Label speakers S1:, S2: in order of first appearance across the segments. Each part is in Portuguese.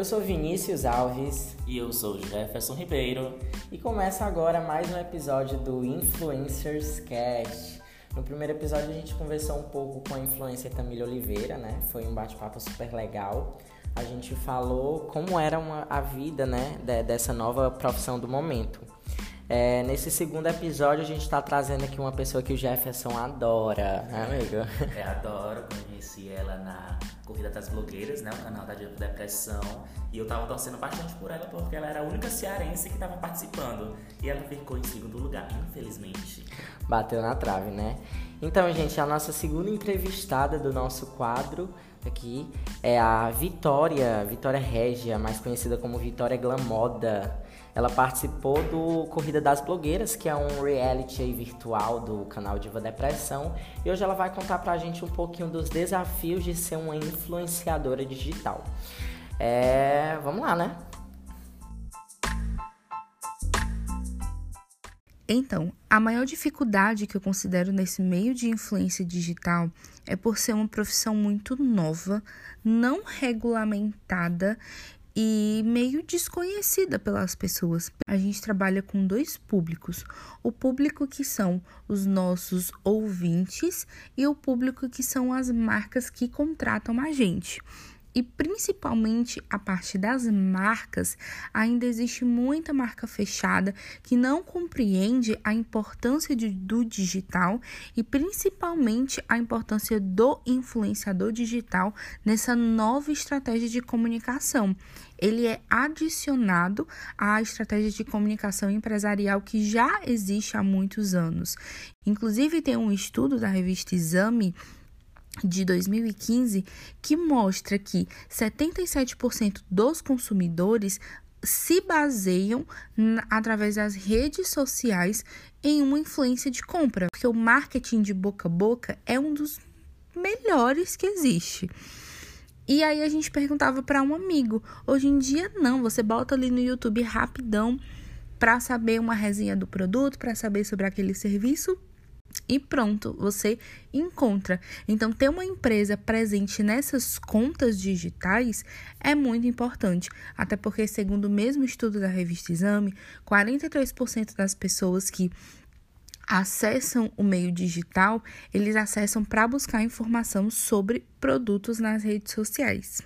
S1: Eu sou Vinícius Alves.
S2: E eu sou Jefferson Ribeiro.
S1: E começa agora mais um episódio do Influencers Cast. No primeiro episódio a gente conversou um pouco com a influencer Tamília Oliveira, né? Foi um bate-papo super legal. A gente falou como era uma, a vida, né, de, dessa nova profissão do momento. É, nesse segundo episódio, a gente está trazendo aqui uma pessoa que o Jefferson adora, né, amigo?
S2: É, adoro. Conheci ela na Corrida das Blogueiras, né? O canal da Depressão. E eu tava torcendo bastante por ela porque ela era a única cearense que tava participando. E ela ficou em segundo lugar, infelizmente.
S1: Bateu na trave, né? Então, gente, a nossa segunda entrevistada do nosso quadro aqui é a Vitória, Vitória Régia, mais conhecida como Vitória Glamoda. Ela participou do Corrida das Blogueiras, que é um reality virtual do canal Diva Depressão, e hoje ela vai contar pra gente um pouquinho dos desafios de ser uma influenciadora digital. É, vamos lá, né?
S3: Então, a maior dificuldade que eu considero nesse meio de influência digital é por ser uma profissão muito nova, não regulamentada e meio desconhecida pelas pessoas. A gente trabalha com dois públicos: o público que são os nossos ouvintes e o público que são as marcas que contratam a gente e principalmente a parte das marcas, ainda existe muita marca fechada que não compreende a importância de, do digital e principalmente a importância do influenciador digital nessa nova estratégia de comunicação. Ele é adicionado à estratégia de comunicação empresarial que já existe há muitos anos. Inclusive, tem um estudo da revista Exame de 2015 que mostra que 77% dos consumidores se baseiam através das redes sociais em uma influência de compra, porque o marketing de boca a boca é um dos melhores que existe. E aí a gente perguntava para um amigo, hoje em dia não, você bota ali no YouTube rapidão para saber uma resenha do produto, para saber sobre aquele serviço, e pronto, você encontra. Então, ter uma empresa presente nessas contas digitais é muito importante, até porque, segundo o mesmo estudo da revista Exame, 43% das pessoas que acessam o meio digital, eles acessam para buscar informação sobre produtos nas redes sociais.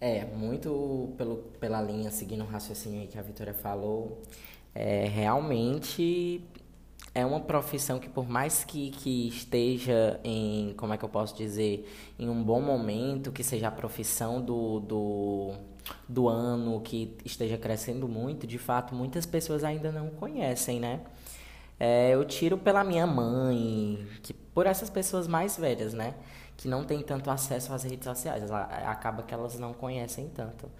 S1: É, muito pelo, pela linha, seguindo o raciocínio que a Vitória falou, é, realmente é uma profissão que por mais que, que esteja em, como é que eu posso dizer, em um bom momento, que seja a profissão do, do, do ano, que esteja crescendo muito, de fato, muitas pessoas ainda não conhecem, né? É, eu tiro pela minha mãe, que por essas pessoas mais velhas, né? Que não tem tanto acesso às redes sociais, acaba que elas não conhecem tanto.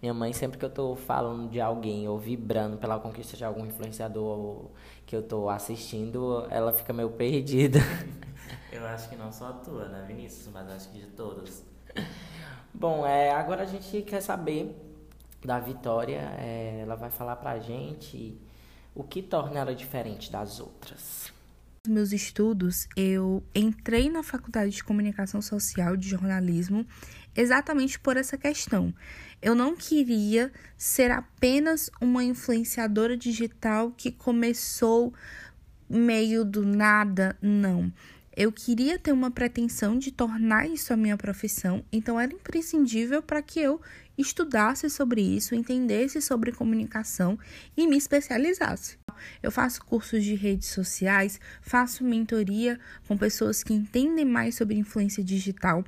S1: Minha mãe, sempre que eu tô falando de alguém ou vibrando pela conquista de algum influenciador que eu tô assistindo, ela fica meio perdida.
S2: Eu acho que não só a tua, né, Vinícius? Mas acho que de todos.
S1: Bom, é, agora a gente quer saber da Vitória. É, ela vai falar pra gente o que torna ela diferente das outras
S3: meus estudos, eu entrei na faculdade de comunicação social de jornalismo exatamente por essa questão. Eu não queria ser apenas uma influenciadora digital que começou meio do nada, não. Eu queria ter uma pretensão de tornar isso a minha profissão, então era imprescindível para que eu estudasse sobre isso, entendesse sobre comunicação e me especializasse. Eu faço cursos de redes sociais, faço mentoria com pessoas que entendem mais sobre influência digital.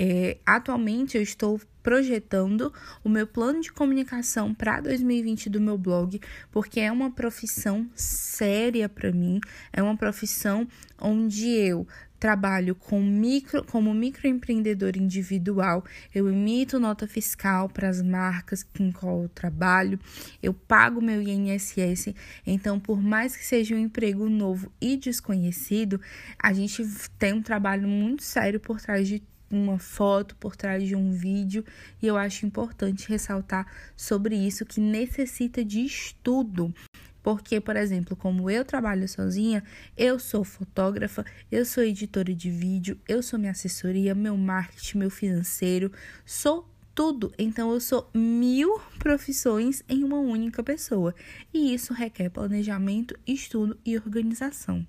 S3: É, atualmente eu estou projetando o meu plano de comunicação para 2020 do meu blog, porque é uma profissão séria para mim, é uma profissão onde eu trabalho com micro, como microempreendedor individual, eu emito nota fiscal para as marcas com qual eu trabalho, eu pago meu INSS, então por mais que seja um emprego novo e desconhecido, a gente tem um trabalho muito sério por trás de uma foto por trás de um vídeo e eu acho importante ressaltar sobre isso que necessita de estudo. Porque, por exemplo, como eu trabalho sozinha, eu sou fotógrafa, eu sou editora de vídeo, eu sou minha assessoria, meu marketing, meu financeiro, sou tudo, então eu sou mil profissões em uma única pessoa. E isso requer planejamento, estudo e organização.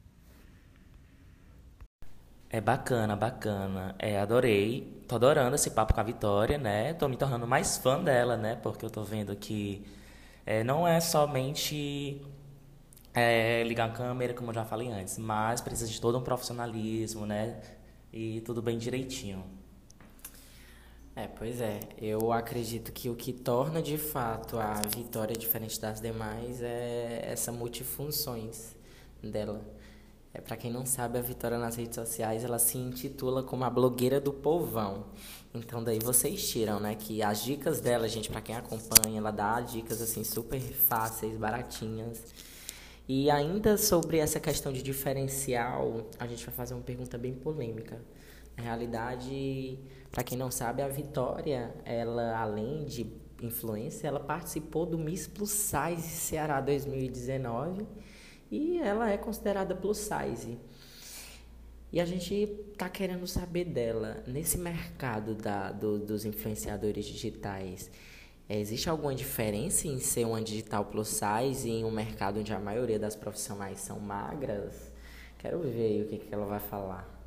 S2: É bacana, bacana. É, adorei. Tô adorando esse papo com a Vitória, né? Tô me tornando mais fã dela, né? Porque eu tô vendo que é, não é somente é, ligar a câmera, como eu já falei antes, mas precisa de todo um profissionalismo, né? E tudo bem direitinho.
S1: É, pois é. Eu acredito que o que torna de fato a Vitória diferente das demais é essa multifunções dela. É, para quem não sabe, a Vitória nas redes sociais, ela se intitula como a blogueira do povão. Então daí vocês tiram, né, que as dicas dela, gente, para quem acompanha, ela dá dicas assim super fáceis, baratinhas. E ainda sobre essa questão de diferencial, a gente vai fazer uma pergunta bem polêmica. Na realidade, para quem não sabe, a Vitória, ela além de influência, ela participou do Miss Plus Size Ceará 2019 e ela é considerada plus size. E a gente tá querendo saber dela, nesse mercado da, do, dos influenciadores digitais, existe alguma diferença em ser uma digital plus size em um mercado onde a maioria das profissionais são magras? Quero ver o que, que ela vai falar.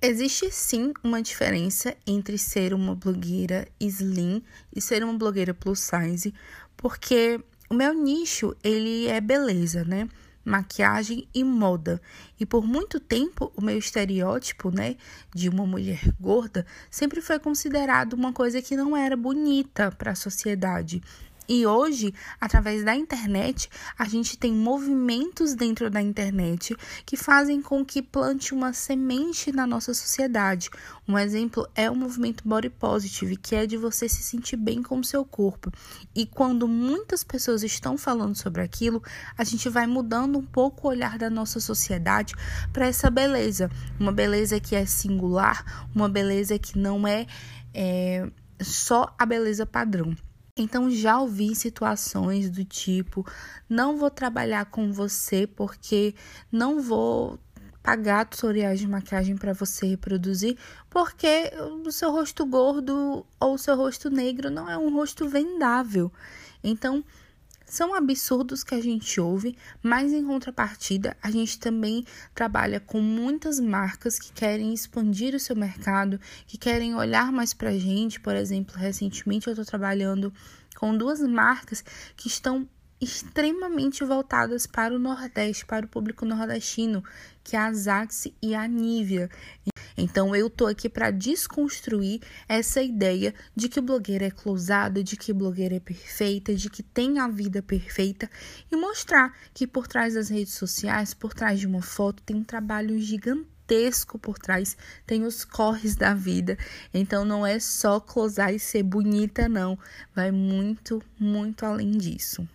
S3: Existe sim uma diferença entre ser uma blogueira slim e ser uma blogueira plus size, porque o meu nicho, ele é beleza, né? Maquiagem e moda. E por muito tempo, o meu estereótipo, né, de uma mulher gorda, sempre foi considerado uma coisa que não era bonita para a sociedade. E hoje, através da internet, a gente tem movimentos dentro da internet que fazem com que plante uma semente na nossa sociedade. Um exemplo é o movimento Body Positive, que é de você se sentir bem com o seu corpo. E quando muitas pessoas estão falando sobre aquilo, a gente vai mudando um pouco o olhar da nossa sociedade para essa beleza. Uma beleza que é singular, uma beleza que não é, é só a beleza padrão. Então já ouvi situações do tipo: não vou trabalhar com você porque não vou pagar tutoriais de maquiagem para você reproduzir, porque o seu rosto gordo ou o seu rosto negro não é um rosto vendável. Então, são absurdos que a gente ouve, mas em contrapartida, a gente também trabalha com muitas marcas que querem expandir o seu mercado, que querem olhar mais para a gente. Por exemplo, recentemente eu estou trabalhando com duas marcas que estão extremamente voltadas para o Nordeste, para o público nordestino, que é a Zaxi e a Nivea. Então eu tô aqui para desconstruir essa ideia de que blogueira é closada, de que blogueira é perfeita, de que tem a vida perfeita e mostrar que por trás das redes sociais, por trás de uma foto, tem um trabalho gigantesco por trás, tem os corres da vida. Então não é só closar e ser bonita, não. Vai muito, muito além disso.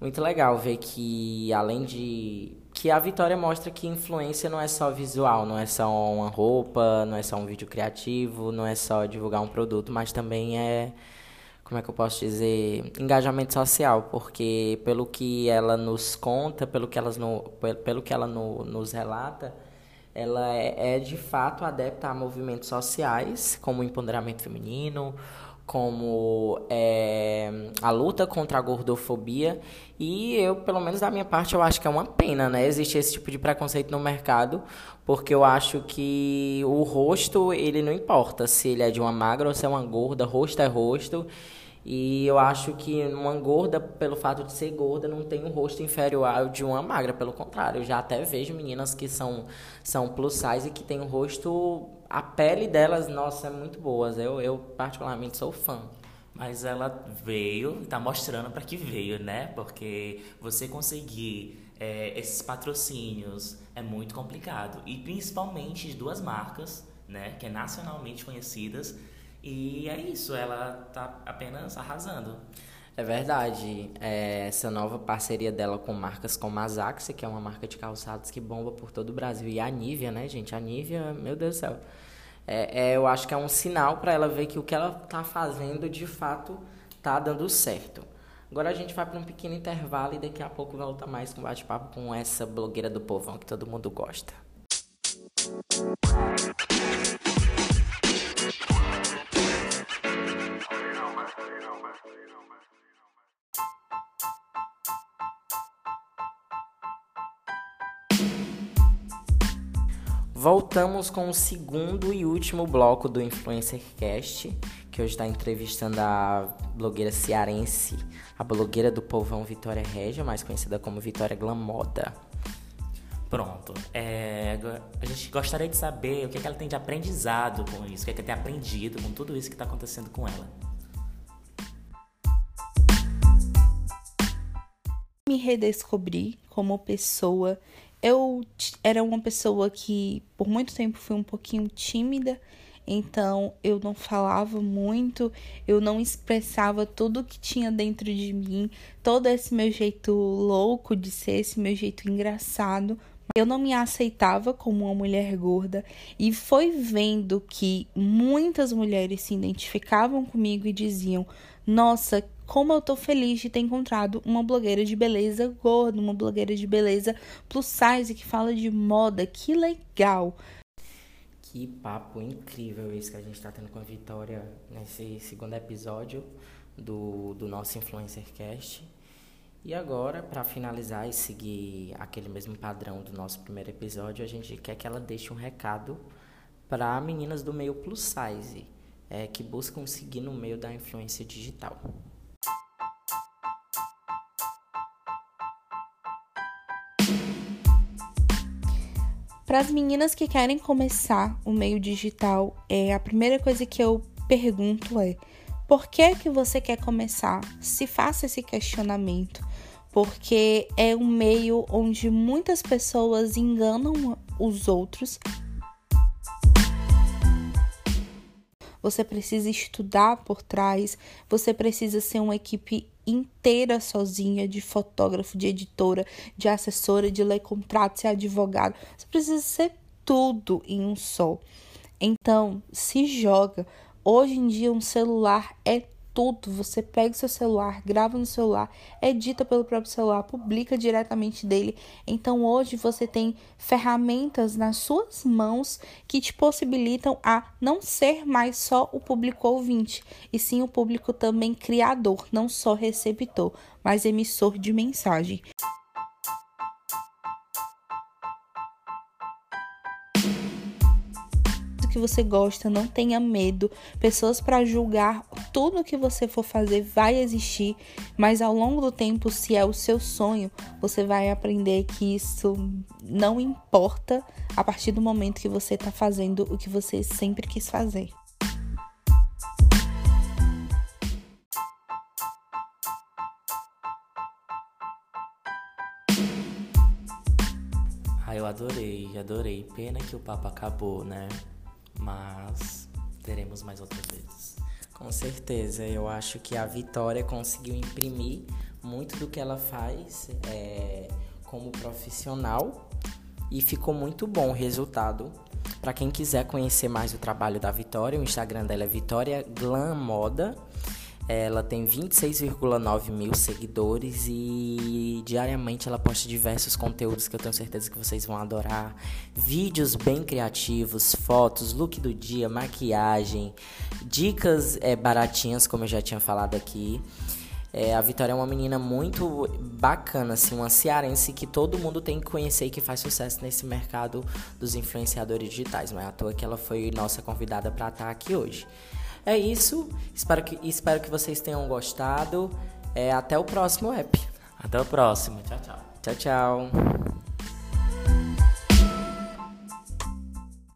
S1: Muito legal ver que, além de. Que a Vitória mostra que influência não é só visual, não é só uma roupa, não é só um vídeo criativo, não é só divulgar um produto, mas também é. Como é que eu posso dizer? Engajamento social, porque pelo que ela nos conta, pelo que, elas no, pelo que ela no, nos relata, ela é, é de fato adepta a movimentos sociais, como o empoderamento feminino, como é, a luta contra a gordofobia e eu, pelo menos da minha parte, eu acho que é uma pena, né? Existe esse tipo de preconceito no mercado, porque eu acho que o rosto, ele não importa se ele é de uma magra ou se é uma gorda, rosto é rosto. E eu acho que uma gorda, pelo fato de ser gorda, não tem um rosto inferior ao de uma magra. Pelo contrário, eu já até vejo meninas que são, são plus size e que têm um rosto. A pele delas, nossa, é muito boa. Eu, eu particularmente, sou fã.
S2: Mas ela veio, está mostrando para que veio, né? Porque você conseguir é, esses patrocínios é muito complicado. E principalmente de duas marcas, né? Que é nacionalmente conhecidas e é isso, ela tá apenas arrasando.
S1: É verdade. É, essa nova parceria dela com marcas como a Zaxi, que é uma marca de calçados que bomba por todo o Brasil. E a Nivea, né, gente? A Nivea, meu Deus do céu. É, é, eu acho que é um sinal para ela ver que o que ela tá fazendo de fato tá dando certo. Agora a gente vai para um pequeno intervalo e daqui a pouco volta mais com bate-papo com essa blogueira do povão que todo mundo gosta. Voltamos com o segundo e último bloco do Influencer Cast, que hoje está entrevistando a blogueira cearense, a blogueira do povão Vitória Regia, mais conhecida como Vitória Glamoda.
S2: Pronto. É, a gente gostaria de saber o que, é que ela tem de aprendizado com isso, o que, é que ela tem aprendido com tudo isso que está acontecendo com ela.
S3: Me redescobri como pessoa eu era uma pessoa que por muito tempo fui um pouquinho tímida, então eu não falava muito, eu não expressava tudo que tinha dentro de mim, todo esse meu jeito louco de ser, esse meu jeito engraçado. Eu não me aceitava como uma mulher gorda e foi vendo que muitas mulheres se identificavam comigo e diziam: Nossa, como eu tô feliz de ter encontrado uma blogueira de beleza gorda, uma blogueira de beleza plus size que fala de moda. Que legal!
S1: Que papo incrível esse que a gente está tendo com a Vitória nesse segundo episódio do, do nosso Influencer Cast. E agora, para finalizar e seguir aquele mesmo padrão do nosso primeiro episódio, a gente quer que ela deixe um recado para meninas do meio plus size, é, que buscam seguir no meio da influência digital.
S3: Para as meninas que querem começar o meio digital, é a primeira coisa que eu pergunto é: por que que você quer começar? Se faça esse questionamento, porque é um meio onde muitas pessoas enganam os outros. Você precisa estudar por trás, você precisa ser uma equipe inteira sozinha de fotógrafo, de editora, de assessora, de ler contrato, ser advogado. Você precisa ser tudo em um só. Então, se joga. Hoje em dia, um celular é tudo. Você pega o seu celular, grava no celular, edita pelo próprio celular, publica diretamente dele. Então hoje você tem ferramentas nas suas mãos que te possibilitam a não ser mais só o público ouvinte, e sim o público também criador, não só receptor, mas emissor de mensagem. Que você gosta, não tenha medo. Pessoas para julgar tudo que você for fazer vai existir, mas ao longo do tempo, se é o seu sonho, você vai aprender que isso não importa a partir do momento que você está fazendo o que você sempre quis fazer.
S2: Ah, eu adorei, adorei. Pena que o papo acabou, né? Mas teremos mais outras vezes.
S1: Com certeza, eu acho que a Vitória conseguiu imprimir muito do que ela faz é, como profissional e ficou muito bom o resultado. Para quem quiser conhecer mais o trabalho da Vitória, o Instagram dela é Vitória Glam Moda. Ela tem 26,9 mil seguidores e diariamente ela posta diversos conteúdos que eu tenho certeza que vocês vão adorar. Vídeos bem criativos, fotos, look do dia, maquiagem, dicas é, baratinhas, como eu já tinha falado aqui. É, a Vitória é uma menina muito bacana, assim, uma cearense que todo mundo tem que conhecer e que faz sucesso nesse mercado dos influenciadores digitais. Não é à toa que ela foi nossa convidada para estar aqui hoje. É isso. Espero que, espero que vocês tenham gostado. É, até o próximo app.
S2: Até o próximo. Tchau, tchau.
S1: Tchau, tchau.